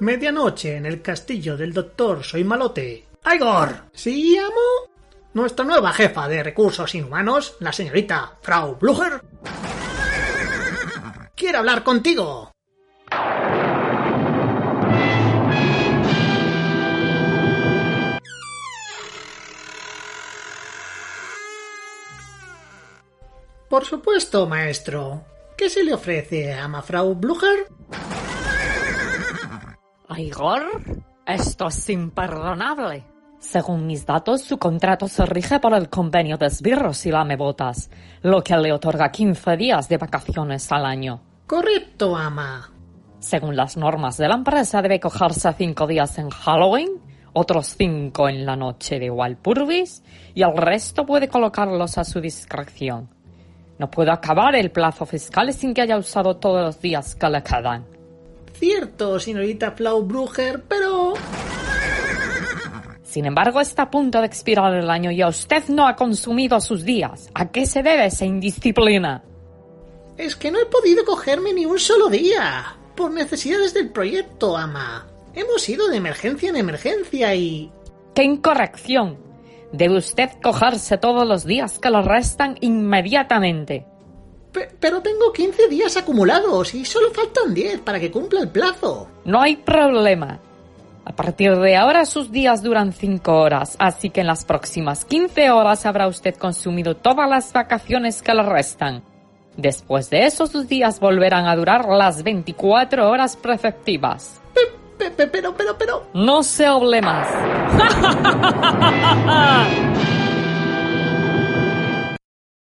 Medianoche en el castillo del doctor Soy Malote. ¡Igor! ¿Sí, amo? Nuestra nueva jefa de recursos inhumanos, la señorita Frau Blucher, quiere hablar contigo. Por supuesto, maestro. ¿Qué se le ofrece a Mafrau Blucher? Igor, esto es imperdonable. Según mis datos, su contrato se rige por el convenio de esbirros y lamebotas, lo que le otorga 15 días de vacaciones al año. Correcto, ama. Según las normas de la empresa, debe cogerse 5 días en Halloween, otros 5 en la noche de Walpurgis y el resto puede colocarlos a su discreción. No puede acabar el plazo fiscal sin que haya usado todos los días que le quedan. Cierto, señorita Flau Bruger, pero... Sin embargo, está a punto de expirar el año y usted no ha consumido sus días. ¿A qué se debe esa indisciplina? Es que no he podido cogerme ni un solo día. Por necesidades del proyecto, ama. Hemos ido de emergencia en emergencia y... ¡Qué incorrección! Debe usted cogerse todos los días que lo restan inmediatamente. Pero tengo 15 días acumulados y solo faltan 10 para que cumpla el plazo. No hay problema. A partir de ahora sus días duran 5 horas, así que en las próximas 15 horas habrá usted consumido todas las vacaciones que le restan. Después de eso sus días volverán a durar las 24 horas preceptivas. Pero, pero, pero... No se hable más.